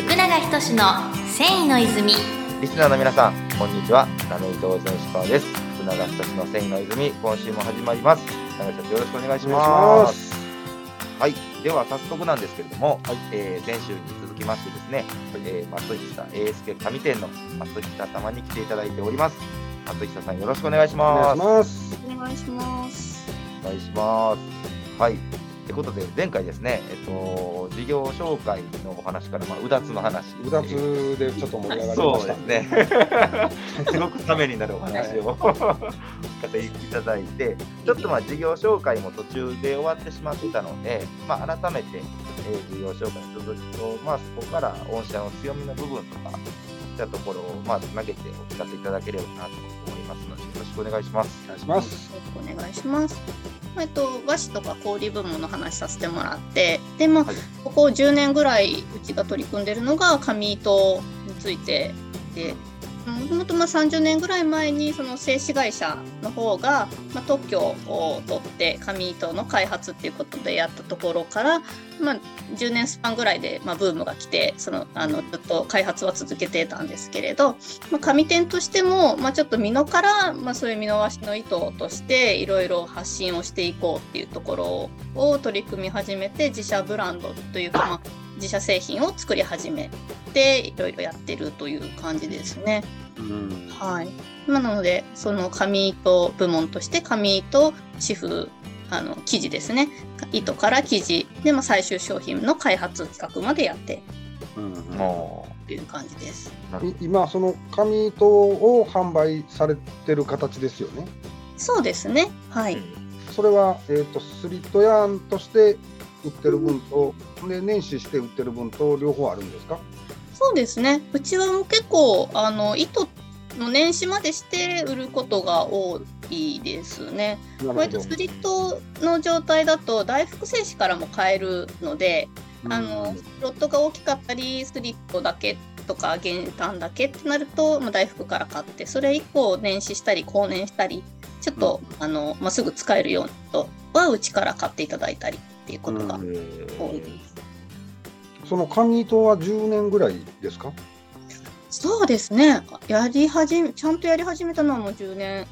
福永仁の繊維の泉リスナーの皆さん、こんにちは。ラメイト全石川です。福永仁の繊維の泉、今週も始まります。長井社長、よろしくお願いしお願いしま。ますす。はい、では早速なんですけれども、えー前週に続きましてですね、えー、松久英介上店の松久様に来ていただいております。松久さん、よろしくお願いしお願います。します。お願いしますお願いします。はい。ということで、前回ですね、えっと、事業紹介のお話から、まあ、うだつの話。うだつでちょっと盛り上がりそうました。ですね。すごくためになるお話を聞かせていただいて、ちょっとまあ事業紹介も途中で終わってしまってたので、まあ、改めて、えー事業紹介の続きと、まあ、そこから御社の強みの部分とか、たところをまあつなげてお聞かせいただければなと思いますので、よろしくお願いします。お願いします。よろしくお願いしますえっと、和紙とか氷部門の話させてもらってで、まあはいここ10年ぐらいうちが取り組んでるのが紙糸についてでもともとまあ30年ぐらい前にその製紙会社の方が、まあ、特許を取って紙糸の開発っていうことでやったところから、まあ、10年スパンぐらいで、まあ、ブームが来てそのあのずっと開発は続けてたんですけれど、まあ、紙店としても、まあ、ちょっと美濃から、まあ、そういう美濃和紙の糸としていろいろ発信をしていこうっていうところを取り組み始めて自社ブランドというか、まあ、自社製品を作り始めていろいろやってるという感じですね。うん。はい。まあなので、その紙糸部門として紙糸、紙布、あの生地ですね。糸から生地で、まあ、最終商品の開発企画までやってうんもという感じです。今その紙糸を販売されてる形ですよね。そうですね。はい。それはえっ、とスリットヤーンとして売ってる分と、で年始して売ってる分と両方あるんですか？そうですね。うちはもう結構あの糸の年始までして売ることが多いですね。割と。スリットの状態だと大福製紙からも買えるので、あのロットが大きかったりスリットだけとか減単だけってなると、まあ、大福から買ってそれ以降年始したり後年したりちょっと、あのまあ、すぐ使えるようなことはうちから買っていただいたりっていうことがうん多いえです。その紙糸は10年ぐらいですか？そうですねやり始めちゃんとやり始めたのはもう10年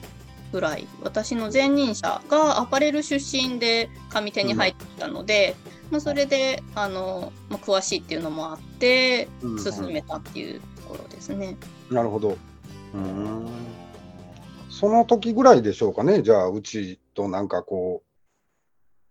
ぐらい私の前任者がアパレル出身で紙手に入ってきたので、まあ、それであの、まあ、詳しいっていうのもあってうん進めたっていうところですね。なるほど。うん。その時ぐらいでしょうかね。じゃあうちとなんかこう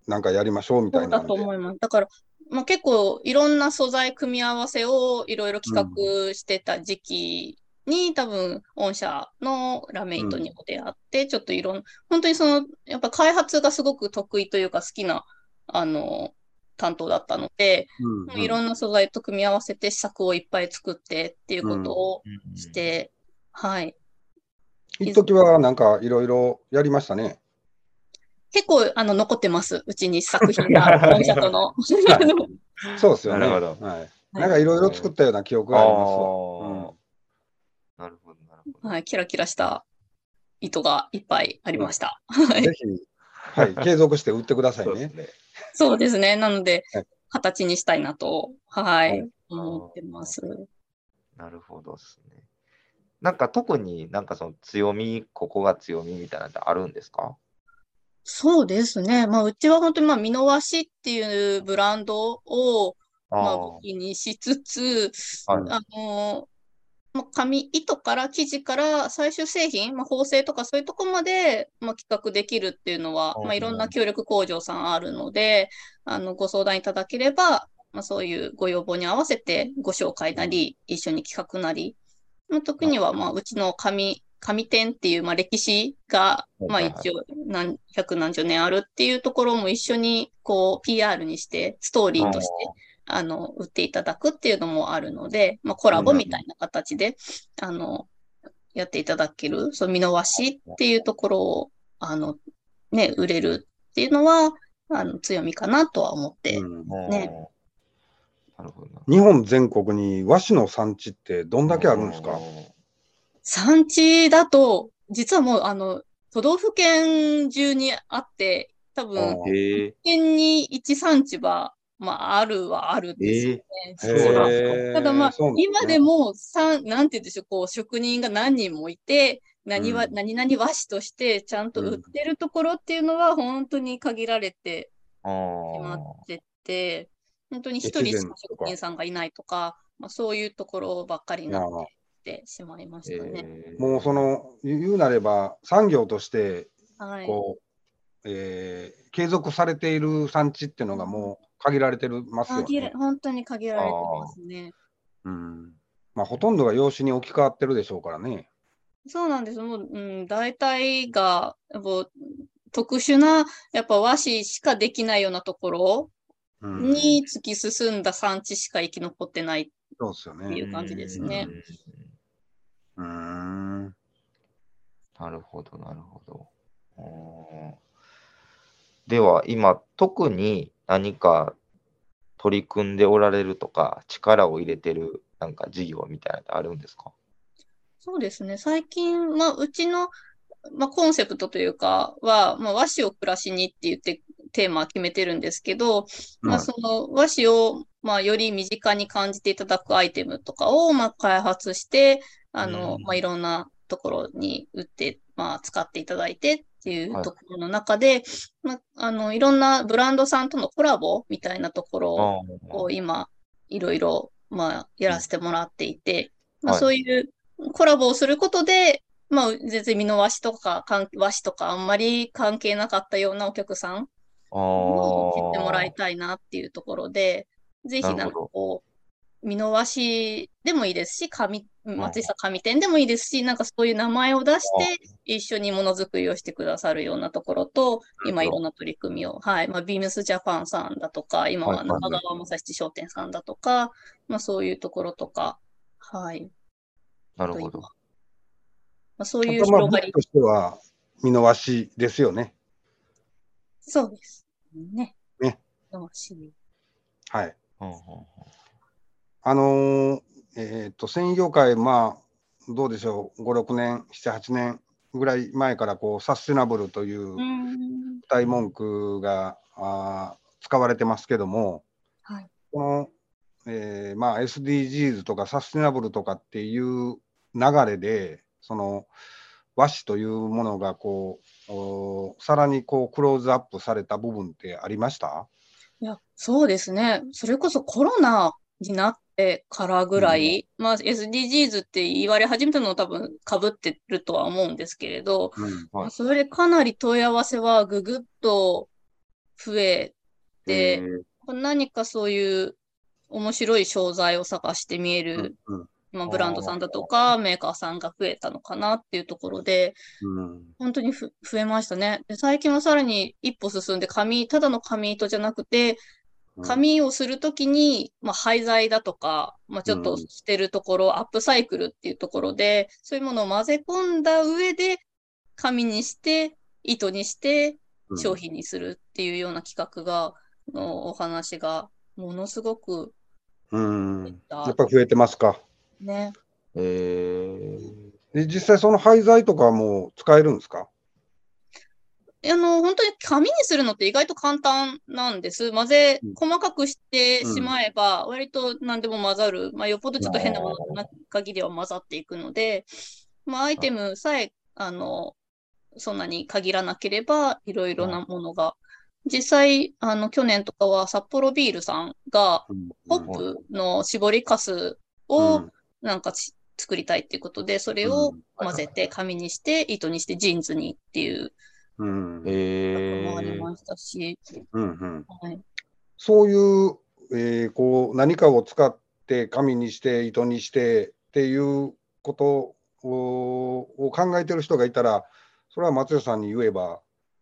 なんかやりましょうみたいうなんで。と思います。だから、まあ、結構いろんな素材組み合わせをいろいろ企画してた時期に、多分御社のラメイトにも出会って、ちょっといろん本当にそのやっぱ開発がすごく得意というか好きなあの担当だったので、うんうんいろんな素材と組み合わせて試作をいっぱい作ってっていうことをーして、はい。一時はなんかいろいろやりましたね。結構あの残ってます。うちに作品が 御社との。そうですよね。なるほどはい。なんかいろいろ作ったような記憶がありますなるほど、なるほど。はい、キラキラした糸がいっぱいありました。はいぜひ、はい、継続して売ってくださいねそうです。ね。なのではい、形にしたいなと、ははいい、思ってます。なるほどですね。なんか特になんかその強み、ここが強みみたいなのってあるんですか？そうですね。まあ、うちは本当に、まあ、美濃和紙っていうブランドを、まあ、あ武器にしつつ、はい。あの、まあ、紙、糸から生地から最終製品、まあ、縫製とかそういうとこまで、まあ、企画できるっていうのは、うんまあ、いろんな協力工場さんあるので、あの、ご相談いただければ、まあ、そういうご要望に合わせてご紹介なり、一緒に企画なり、まあ、特には、まあ、うちの紙、紙店っていう、まあ、歴史が、まあ、一応何、百何十年あるっていうところも一緒に、こう、PR にして、ストーリーとして、あの、売っていただくっていうのもあるので、まあ、コラボみたいな形で、あの、やっていただける、その見逃しっていうところを、あの、ね、売れるっていうのは、あの、強みかなとは思って、うんうんね。なるほどな。日本全国に和紙の産地ってどんだけあるんですか？産地だと、実はもう、あの、都道府県中にあって、多分。県に一産地はまあ、あるはあるんですよね。そうなんですか。へーただまあ、ね。今でも、さん、なんて言うんでしょう、こう、職人が何人もいて、何は、うん。何々和紙としてちゃんと売ってるところっていうのは、本当に限られてあしまーってて、本当に一人しか職人さんがいないとか、まあ、そういうところばっかりになっああてしまいましたね。えーもうその言うなれば産業としてはい。こう、えー継続されている産地っていうのがもう限られてるますよね。本当に限られてますね。うんまあ、ほとんどが養子に置き換わってるでしょうからね。そうなんです。もう、うん、大体が、もう特殊な、やっぱ和紙しかできないようなところうん、に突き進んだ産地しか生き残ってない。そうですよね。っていう感じですねうんうん。なるほど、なるほど。では、今、特に何か取り組んでおられるとか、力を入れてるなんか事業みたいなのあるんですか？そうですね。最近、まあ、うちの、まあ、コンセプトというかは、まあ、和紙を暮らしにって言ってテーマは決めてるんですけど、まあ、はいその和紙を、まあ、より身近に感じていただくアイテムとかを、まあ、開発して、あの、うん。まあ、いろんなところに売って、まあ、使っていただいてっていうはい。ところの中で、まあ、あの、いろんなブランドさんとのコラボみたいなところを、今、いろいろ、まあ、やらせてもらっていて、まあ、はい。そういうコラボをすることで、まあ、全然美濃和紙とか、和紙とかあんまり関係なかったようなお客さんあを知ってもらいい。たいなっていうところで、ぜひなんかこう、美濃和紙でもいいですし、紙、松下紙店でもいいですし、なんかそういう名前を出して、一緒にものづくりをしてくださるようなところと、今いろんな取り組みを、はい、まあ、ビームスジャパンさんだとか、今は中川正七商店さんだとか、まあそういうところとか、はい、なるほど。まあ、そういうまあ、広がり僕と、しては見逃しですよね。そうです。ね。ね。美濃和紙はい。うんうんあのーえっ、と、繊維業界、まあ、どうでしょう、5、6年、7、8年ぐらい前から、こう、サステナブルといううん。大文句が、あー使われてますけども、はい。この、えーまあ、SDGs とかサステナブルとかっていう流れで、その和紙というものがこう、おさらにこうクローズアップされた部分ってありました？いや、そうですね。それこそコロナになってからぐらい、まあ SDGs って言われ始めたのを多分被ってるとは思うんですけれど、うんはい。それでかなり問い合わせはぐぐっと増えて、何かそういう面白い商材を探して見える、うんまあ、ブランドさんだとかメーカーさんが増えたのかなっていうところで、うん。本当にふ増えましたね。で最近はさらに一歩進んで紙、ただの紙糸じゃなくて、紙をするときに、まあ、廃材だとか、まあ、ちょっと捨てるところ、アップサイクルっていうところで、そういうものを混ぜ込んだ上で、紙にして、糸にして、うん。商品にするっていうような企画が、のお話が、ものすごくうん。やっぱり増えてますか？ね。えーで実際その廃材とかも使えるんですか？あの、本当に紙にするのって意外と簡単なんです。混ぜうん、細かくしてしまえば、割と何でも混ざる。まあ、よっぽどちょっと変なものがな限りは混ざっていくので、まあ、アイテムさえ、あの、そんなに限らなければ、いろいろなものが。実際、あの、去年とかは札幌ビールさんが、ホップの絞りかすをなんかち作りたいっていうことで、それを混ぜて紙にして、糸にしてジーンズにっていううんうんえもありましたし、うんうんはい。そういう、えーこう何かを使って紙にして糸にしてっていうことをを考えてる人がいたらそれは松代さんに言えば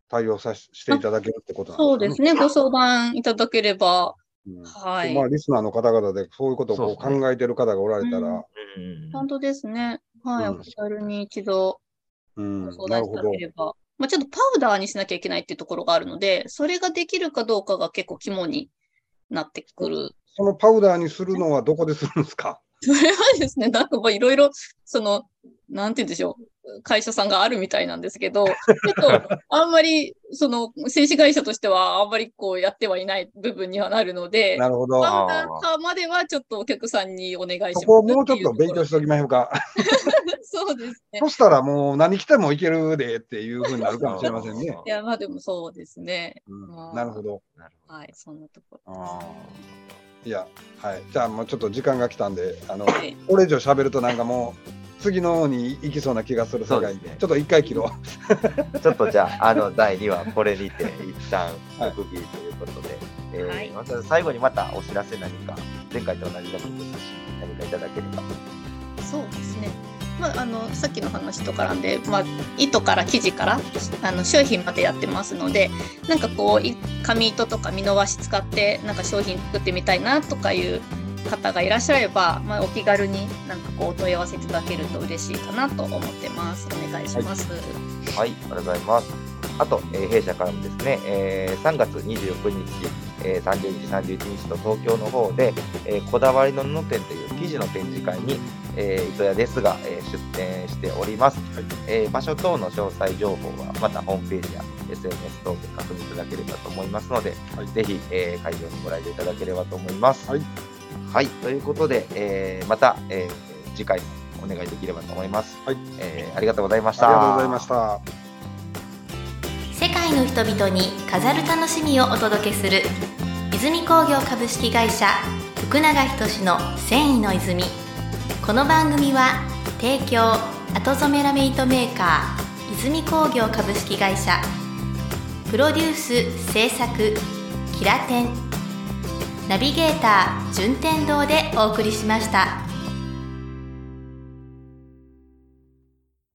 対応さししていただけるってことなんですかね。そうですね。ご相談いただければ、うんはいまあ、リスナーの方々でそういうことを考えてる方がおられたら、うん本当ですね。はい。うんお気軽に一度うんご相なるほど談いただけ。れば。まあ、ちょっとパウダーにしなきゃいけないっていうところがあるので、それができるかどうかが結構肝になってくる。そのパウダーにするのはどこでするんですか？それはですね、なんかまあいろいろ、その、なんて言うんでしょう。会社さんがあるみたいなんですけど、ちょっと あんまり、その、製紙会社としてはあんまりこうやってはいない部分にはなるので、なるほど。パウダー化まではちょっとお客さんにお願いします。そこをもうちょっと勉強しておきましょうか。そうですね。そしたらもう何着てもいけるでっていうふうになるかもしれませんね。いや、まあでもそうですね。うん、なるほど。なるほどはい、そんなところ。いや、はい。じゃあもうちょっと時間が来たんで、あの、はい、これ以上喋るとなんかもう、次の方に行きそうな気がするさかいそうですねちょっと一回切ろう。ちょっとじゃあ、あの、第2話、これにて、一旦、はい区切りということで、えーはいまた最後にまたお知らせ何か、前回と同じでもいいですし、何かいただければ。そうですね。まあ、あのさっきの話と絡んで、まあ、糸から生地からあの商品までやってますのでなんかこうい紙糸とか美濃和紙使ってなんか商品作ってみたいなとかいう方がいらっしゃれば、まあ、お気軽になんかこうお問い合わせいただけると嬉しいかなと思ってます。お願いします。はい、ありがとうございます。あと、えー弊社からもですね、えー3月29日、えー30日、31日と東京の方で、えーこだわりの布店という生地の展示会に、えー糸屋ですが、えー出店しております、えー場所等の詳細情報はまたホームページや SNS 等で確認いただければと思いますので、はいぜひ、えー会場にご来場いただければと思います。はい、はいということで、えーまた、えー次回もお願いできればと思います。はいえーありがとうございましありた。がとうございました。世界の人々に飾る楽しみをお届けする泉工業株式会社福永仁の繊維の泉この番組は提供後染めラメイトメーカー泉工業株式会社プロデュース制作キラテンナビゲーター順天堂でお送りしました。